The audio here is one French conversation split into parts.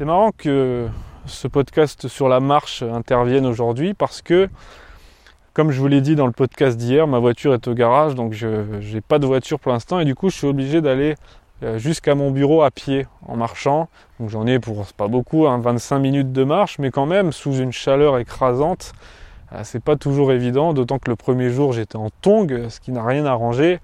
C'est marrant que ce podcast sur la marche intervienne aujourd'hui parce que, comme je vous l'ai dit dans le podcast d'hier, ma voiture est au garage, donc je n'ai pas de voiture pour l'instant et du coup je suis obligé d'aller euh, jusqu'à mon bureau à pied en marchant. Donc j'en ai pour pas beaucoup, 25 hein, minutes de marche, mais quand même sous une chaleur écrasante. Euh, c'est pas toujours évident, d'autant que le premier jour j'étais en tongue, ce qui n'a rien arrangé.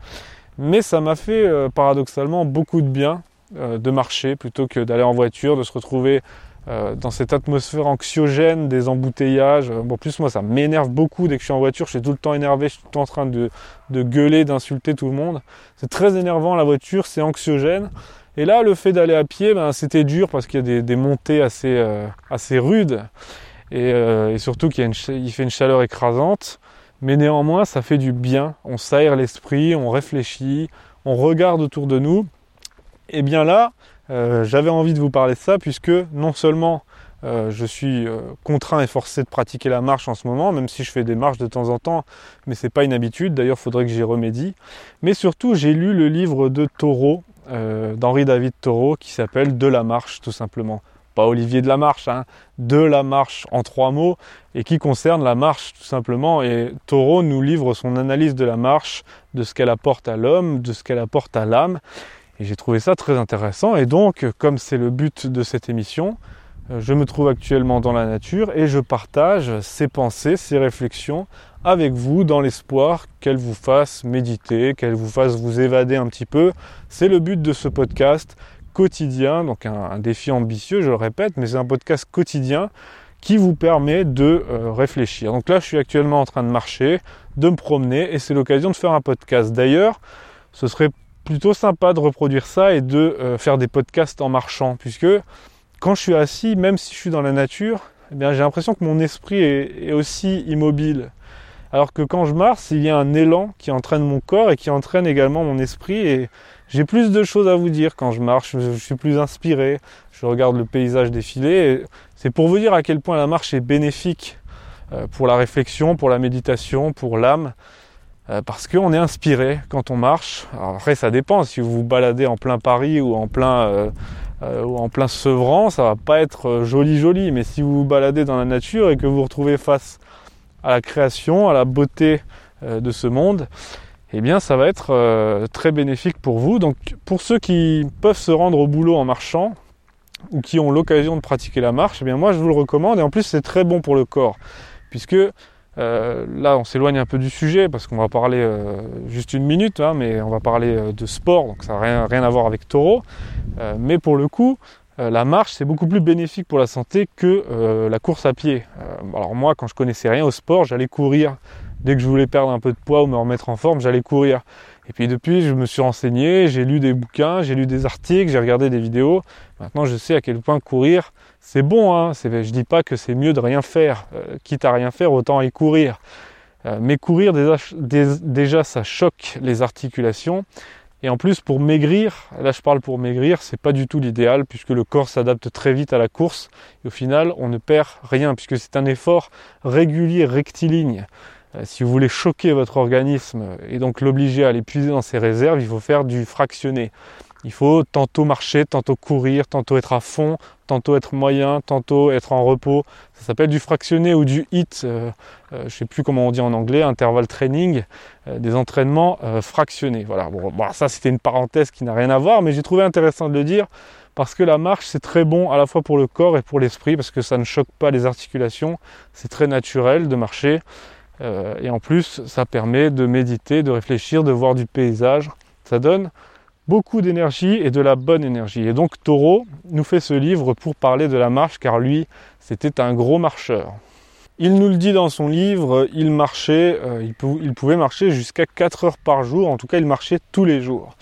Mais ça m'a fait euh, paradoxalement beaucoup de bien de marcher plutôt que d'aller en voiture, de se retrouver euh, dans cette atmosphère anxiogène des embouteillages. Bon, en plus, moi, ça m'énerve beaucoup dès que je suis en voiture. Je suis tout le temps énervé, je suis tout le temps en train de, gueuler, d'insulter tout le monde. C'est très énervant la voiture, c'est anxiogène. Et là, le fait d'aller à pied, ben, c'était dur parce qu'il y a des, montées assez, euh, assez rudes. Et, euh, surtout qu'il fait une chaleur écrasante. Mais néanmoins, ça fait du bien. On s'aère l'esprit, on réfléchit, on regarde autour de nous. Et bien là, euh, j'avais envie de vous parler de ça puisque non seulement euh, je suis euh, contraint et forcé de pratiquer la marche en ce moment, même si je fais des marches de temps en temps, mais c'est pas une habitude, d'ailleurs il faudrait que j'y remédie. Mais surtout j'ai lu le livre de Taureau, d'Henri David Taureau, qui s'appelle De la marche tout simplement. Pas Olivier de la marche, hein, de la marche en trois mots, et qui concerne la marche tout simplement. Et Taureau nous livre son analyse de la marche, de ce qu'elle apporte à l'homme, de ce qu'elle apporte à l'âme. Et j'ai trouvé ça très intéressant. Et donc, comme c'est le but de cette émission, euh, je me trouve actuellement dans la nature et je partage ces pensées, ces réflexions avec vous dans l'espoir qu'elles vous fassent méditer, qu'elles vous fassent vous évader un petit peu. C'est le but de ce podcast quotidien, donc un, défi ambitieux, je le répète, mais c'est un podcast quotidien qui vous permet de euh, réfléchir. Donc là, je suis actuellement en train de marcher, de me promener et c'est l'occasion de faire un podcast. D'ailleurs, ce serait plutôt sympa de reproduire ça et de euh, faire des podcasts en marchant, puisque quand je suis assis, même si je suis dans la nature, eh bien j'ai l'impression que mon esprit est, aussi immobile. Alors que quand je marche, il y a un élan qui entraîne mon corps et qui entraîne également mon esprit et j'ai plus de choses à vous dire quand je marche, je, suis plus inspiré, je regarde le paysage défiler. C'est pour vous dire à quel point la marche est bénéfique euh, pour la réflexion, pour la méditation, pour l'âme. Euh, parce qu'on est inspiré quand on marche. après, ça dépend. Si vous vous baladez en plein Paris ou en plein, euh, euh, ou en plein Sevran, ça va pas être joli joli. Mais si vous vous baladez dans la nature et que vous vous retrouvez face à la création, à la beauté de ce monde, eh bien, ça va être très bénéfique pour vous. Donc, pour ceux qui peuvent se rendre au boulot en marchant ou qui ont l'occasion de pratiquer la marche, eh bien, moi, je vous le recommande. Et en plus, c'est très bon pour le corps, puisque euh, là, on s'éloigne un peu du sujet parce qu'on va parler euh, juste une minute, hein, mais on va parler euh, de sport, donc ça n'a rien, rien, à voir avec taureau. mais pour le coup, la marche, c'est beaucoup plus bénéfique pour la santé que la course à pied. alors moi, quand je connaissais rien au sport, j'allais courir. Dès que je voulais perdre un peu de poids ou me remettre en forme, j'allais courir. Et puis depuis, je me suis renseigné, j'ai lu des bouquins, j'ai lu des articles, j'ai regardé des vidéos. Maintenant, je sais à quel point courir, c'est bon, hein, je dis pas que c'est mieux de rien faire. Euh, quitte à rien faire, autant y courir. Euh, mais courir, déjà, ça choque les articulations. Et en plus, pour maigrir, là je parle pour maigrir, c'est pas du tout l'idéal puisque le corps s'adapte très vite à la course et au final, on ne perd rien puisque c'est un effort régulier, rectiligne. Euh, si vous voulez choquer votre organisme et donc l'obliger à l'épuiser dans ses réserves, il faut faire du fractionné. Il faut tantôt marcher, tantôt courir, tantôt être à fond, tantôt être moyen, tantôt être en repos. Ça s'appelle du fractionné ou du HIT, euh, euh, je ne sais plus comment on dit en anglais, interval training, des entraînements fractionnés. Voilà, bon, ça c'était une parenthèse qui n'a rien à voir, mais j'ai trouvé intéressant de le dire parce que la marche c'est très bon à la fois pour le corps et pour l'esprit parce que ça ne choque pas les articulations, c'est très naturel de marcher et en plus ça permet de méditer, de réfléchir, de voir du paysage. Ça donne beaucoup d'énergie et de la bonne énergie. Et donc Taureau nous fait ce livre pour parler de la marche car lui, c'était un gros marcheur. Il nous le dit dans son livre, il marchait, euh, il, pouvait marcher jusqu'à 4 heures par jour, en tout cas il marchait tous les jours.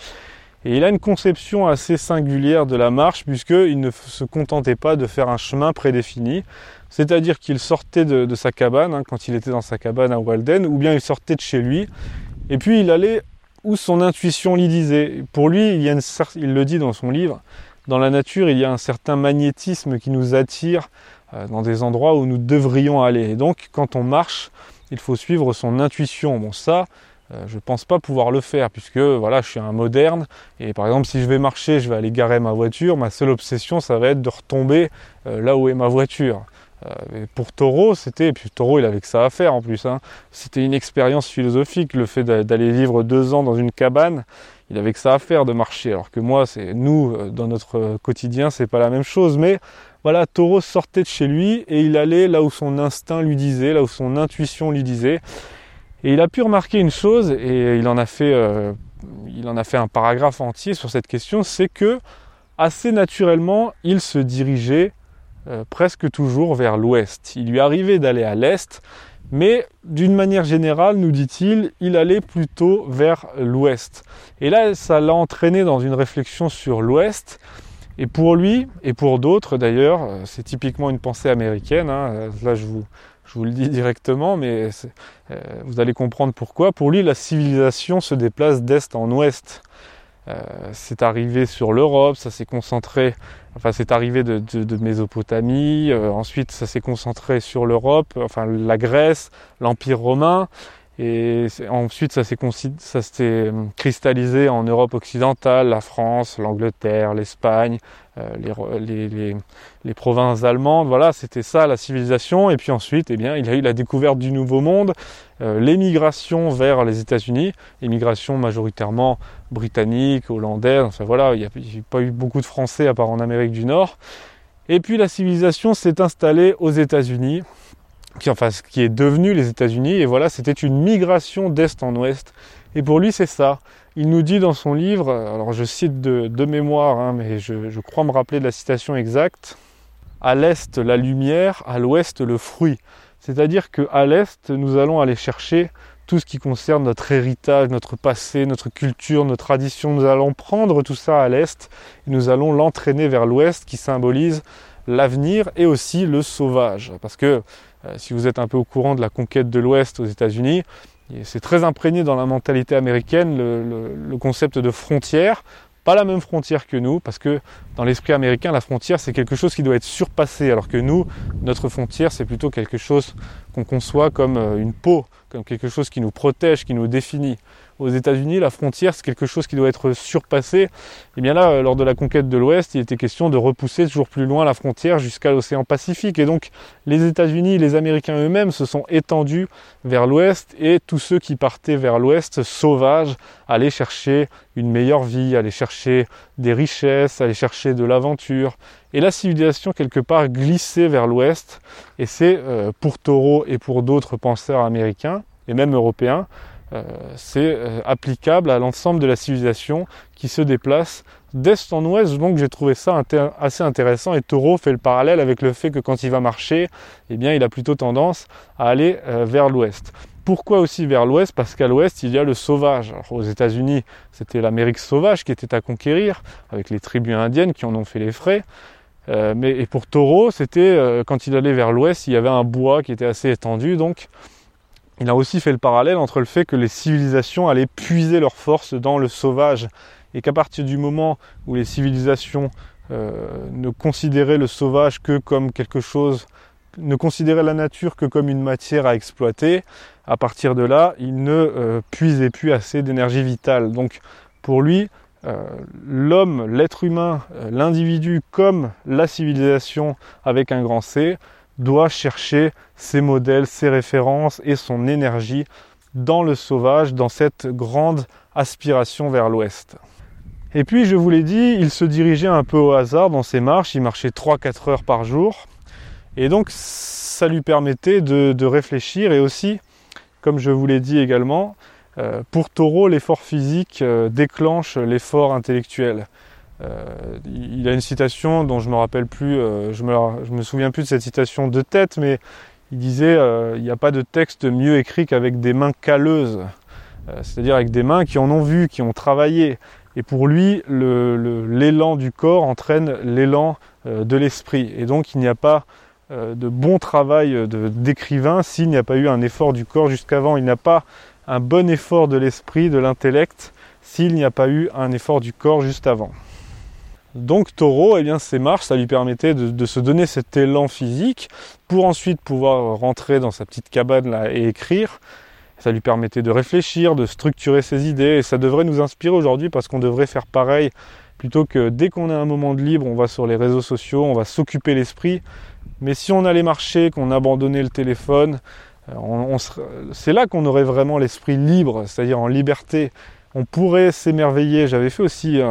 Et il a une conception assez singulière de la marche puisqu'il ne se contentait pas de faire un chemin prédéfini, c'est-à-dire qu'il sortait de, sa cabane, hein, quand il était dans sa cabane à Walden, ou bien il sortait de chez lui, et puis il allait où son intuition l'y disait. Pour lui, il, le dit dans son livre, dans la nature, il y a un certain magnétisme qui nous attire euh, dans des endroits où nous devrions aller. Et donc, quand on marche, il faut suivre son intuition. Bon, ça, euh, je ne pense pas pouvoir le faire puisque voilà, je suis un moderne et par exemple si je vais marcher, je vais aller garer ma voiture, ma seule obsession ça va être de retomber euh, là où est ma voiture. Euh, pour Taureau, c'était, et puis Taureau il avait que ça à faire en plus, hein. c'était une expérience philosophique, le fait d'aller vivre deux ans dans une cabane, il avait que ça à faire de marcher, alors que moi, c'est nous, dans notre quotidien, c'est pas la même chose, mais voilà, Taureau sortait de chez lui et il allait là où son instinct lui disait, là où son intuition lui disait, et il a pu remarquer une chose, et il en a fait, euh, il en a fait un paragraphe entier sur cette question, c'est que assez naturellement, il se dirigeait euh, presque toujours vers l'ouest. Il lui arrivait d'aller à l'est, mais d'une manière générale, nous dit-il, il allait plutôt vers l'ouest. Et là, ça l'a entraîné dans une réflexion sur l'ouest. Et pour lui, et pour d'autres d'ailleurs, euh, c'est typiquement une pensée américaine, hein, là je vous, je vous le dis directement, mais euh, vous allez comprendre pourquoi. Pour lui, la civilisation se déplace d'est en ouest. Euh, c'est arrivé sur l'Europe, ça s'est concentré, enfin c'est arrivé de, Mésopotamie, euh, ensuite ça s'est concentré sur l'Europe, enfin la Grèce, l'Empire romain, et ensuite, ça s'est hum, cristallisé en Europe occidentale, la France, l'Angleterre, l'Espagne, euh, les, provinces allemandes. Voilà, c'était ça la civilisation. Et puis ensuite, eh bien, il y a eu la découverte du Nouveau Monde, euh, l'émigration vers les États-Unis, émigration majoritairement britannique, hollandaise. Enfin voilà, il n'y a pas eu beaucoup de Français à part en Amérique du Nord. Et puis la civilisation s'est installée aux États-Unis qui, enfin, qui est devenu les États-Unis. Et voilà, c'était une migration d'est en ouest. Et pour lui, c'est ça. Il nous dit dans son livre, alors je cite de, mémoire, hein, mais je, je, crois me rappeler de la citation exacte, à l'est la lumière, à l'ouest le fruit. C'est-à-dire qu'à l'est, nous allons aller chercher tout ce qui concerne notre héritage, notre passé, notre culture, nos traditions. Nous allons prendre tout ça à l'est et nous allons l'entraîner vers l'ouest qui symbolise l'avenir et aussi le sauvage. Parce que si vous êtes un peu au courant de la conquête de l'Ouest aux États-Unis, c'est très imprégné dans la mentalité américaine le, concept de frontière. Pas la même frontière que nous, parce que dans l'esprit américain, la frontière, c'est quelque chose qui doit être surpassé, alors que nous, notre frontière, c'est plutôt quelque chose qu'on conçoit comme euh, une peau, comme quelque chose qui nous protège, qui nous définit aux États-Unis, la frontière, c'est quelque chose qui doit être surpassé. Et eh bien là, euh, lors de la conquête de l'Ouest, il était question de repousser toujours plus loin la frontière jusqu'à l'océan Pacifique. Et donc, les États-Unis, les Américains eux-mêmes se sont étendus vers l'Ouest et tous ceux qui partaient vers l'Ouest, sauvages, allaient chercher une meilleure vie, allaient chercher des richesses, allaient chercher de l'aventure. Et la civilisation, quelque part, glissait vers l'Ouest. Et c'est euh, pour Thoreau et pour d'autres penseurs américains, et même européens, euh, c'est euh, applicable à l'ensemble de la civilisation qui se déplace d'est en ouest. Donc j'ai trouvé ça assez intéressant et Taureau fait le parallèle avec le fait que quand il va marcher, eh bien il a plutôt tendance à aller vers l'ouest. Pourquoi aussi vers l'ouest? Parce qu'à l'ouest, il y a le sauvage. aux États-Unis, c'était l'Amérique sauvage qui était à conquérir, avec les tribus indiennes qui en ont fait les frais. mais, et pour Taureau, c'était quand il allait vers l'ouest, il y avait un bois qui était assez étendu, donc il a aussi fait le parallèle entre le fait que les civilisations allaient puiser leurs forces dans le sauvage et qu'à partir du moment où les civilisations euh, ne considéraient le sauvage que comme quelque chose, ne considéraient la nature que comme une matière à exploiter, à partir de là, ils ne euh, puisaient plus assez d'énergie vitale. Donc pour lui, euh, l'homme, l'être humain, l'individu comme la civilisation avec un grand C, doit chercher ses modèles, ses références et son énergie dans le sauvage, dans cette grande aspiration vers l'ouest. Et puis, je vous l'ai dit, il se dirigeait un peu au hasard dans ses marches, il marchait 3-4 heures par jour, et donc ça lui permettait de, réfléchir et aussi, comme je vous l'ai dit également, euh, pour Taureau, l'effort physique euh, déclenche l'effort intellectuel. Euh, il a une citation dont je me rappelle plus, je, me, souviens plus de cette citation de tête, mais il disait il n'y a pas de texte mieux écrit qu'avec des mains calleuses, c'est-à-dire avec des mains qui en ont vu, qui ont travaillé. Et pour lui, l'élan du corps entraîne l'élan de l'esprit. Et donc il n'y a pas de bon travail d'écrivain s'il n'y a pas eu un effort du corps jusqu'avant. Il n'y a pas un bon effort de l'esprit, de l'intellect, s'il n'y a pas eu un effort du corps juste avant. Donc Taureau, eh bien, ces marches, ça lui permettait de, se donner cet élan physique pour ensuite pouvoir rentrer dans sa petite cabane là et écrire. Ça lui permettait de réfléchir, de structurer ses idées, et ça devrait nous inspirer aujourd'hui parce qu'on devrait faire pareil plutôt que dès qu'on a un moment de libre, on va sur les réseaux sociaux, on va s'occuper l'esprit. Mais si on allait marcher, qu'on abandonnait le téléphone, euh, c'est là qu'on aurait vraiment l'esprit libre, c'est-à-dire en liberté. On pourrait s'émerveiller. J'avais fait aussi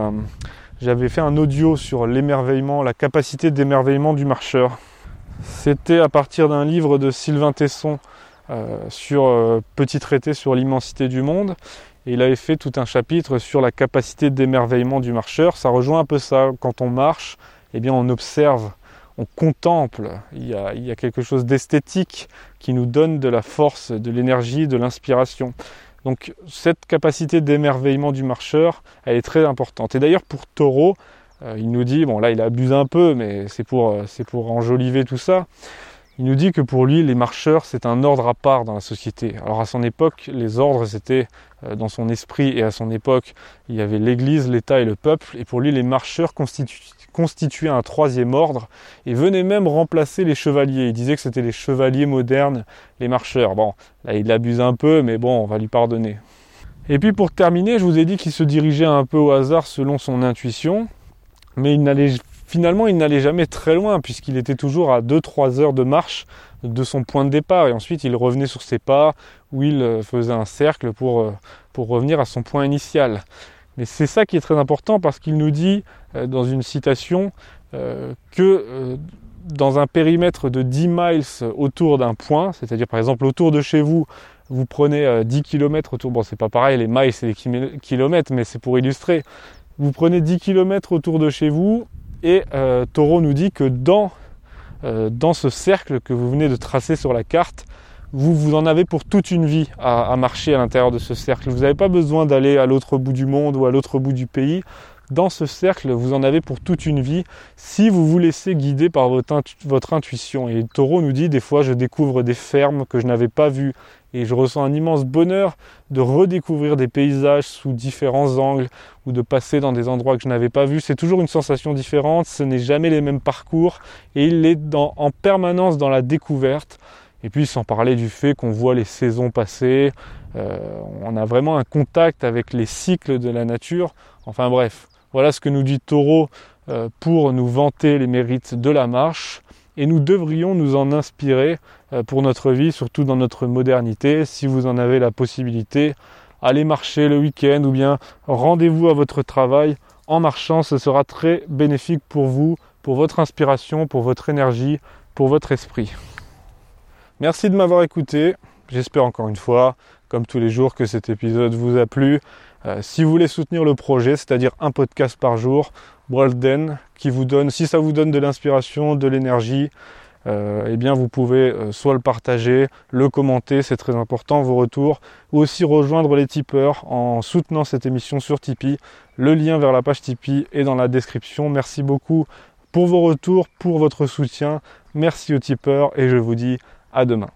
j'avais fait un audio sur l'émerveillement, la capacité d'émerveillement du marcheur. C'était à partir d'un livre de Sylvain Tesson euh, sur euh, Petit traité sur l'immensité du monde. Il avait fait tout un chapitre sur la capacité d'émerveillement du marcheur. Ça rejoint un peu ça. Quand on marche, eh bien on observe, on contemple. Il y a, quelque chose d'esthétique qui nous donne de la force, de l'énergie, de l'inspiration. Donc cette capacité d'émerveillement du marcheur, elle est très importante. Et d'ailleurs pour Taureau, euh, il nous dit, bon là il abuse un peu, mais c'est pour, euh, c'est pour enjoliver tout ça, il nous dit que pour lui, les marcheurs, c'est un ordre à part dans la société. Alors à son époque, les ordres, c'était euh, dans son esprit, et à son époque, il y avait l'Église, l'État et le peuple, et pour lui, les marcheurs constituaient un troisième ordre, et venaient même remplacer les chevaliers. Il disait que c'était les chevaliers modernes, les marcheurs. Bon, là il abuse un peu, mais bon, on va lui pardonner. Et puis pour terminer, je vous ai dit qu'il se dirigeait un peu au hasard selon son intuition, mais il n'allait finalement, il n'allait jamais très loin puisqu'il était toujours à 2-3 heures de marche de son point de départ. Et ensuite, il revenait sur ses pas où il euh, faisait un cercle pour, euh, pour revenir à son point initial. Mais c'est ça qui est très important parce qu'il nous dit euh, dans une citation que dans un périmètre de 10 miles autour d'un point, c'est-à-dire par exemple autour de chez vous, vous prenez 10 km autour, bon c'est pas pareil, les miles c'est les kilomètres, mais c'est pour illustrer. Vous prenez 10 km autour de chez vous et euh, Taureau nous dit que dans, euh, dans ce cercle que vous venez de tracer sur la carte, vous, vous en avez pour toute une vie à marcher à l'intérieur de ce cercle. Vous n'avez pas besoin d'aller à l'autre bout du monde ou à l'autre bout du pays. Dans ce cercle, vous en avez pour toute une vie si vous vous laissez guider par votre, intuition. Et Taureau nous dit des fois je découvre des fermes que je n'avais pas vues et je ressens un immense bonheur de redécouvrir des paysages sous différents angles ou de passer dans des endroits que je n'avais pas vus. C'est toujours une sensation différente, ce n'est jamais les mêmes parcours et il est en permanence dans la découverte. Et puis sans parler du fait qu'on voit les saisons passer, euh, on a vraiment un contact avec les cycles de la nature. Enfin bref, voilà ce que nous dit Taureau euh, pour nous vanter les mérites de la marche et nous devrions nous en inspirer euh, pour notre vie, surtout dans notre modernité. Si vous en avez la possibilité, allez marcher le week-end ou bien rendez-vous à votre travail en marchant, ce sera très bénéfique pour vous, pour votre inspiration, pour votre énergie, pour votre esprit. Merci de m'avoir écouté. J'espère encore une fois, comme tous les jours, que cet épisode vous a plu. Euh, si vous voulez soutenir le projet, c'est-à-dire un podcast par jour, Walden, qui vous donne, si ça vous donne de l'inspiration, de l'énergie, euh, eh bien vous pouvez euh, soit le partager, le commenter, c'est très important, vos retours, ou aussi rejoindre les tipeurs en soutenant cette émission sur Tipeee. Le lien vers la page Tipeee est dans la description. Merci beaucoup pour vos retours, pour votre soutien. Merci aux tipeurs et je vous dis à demain.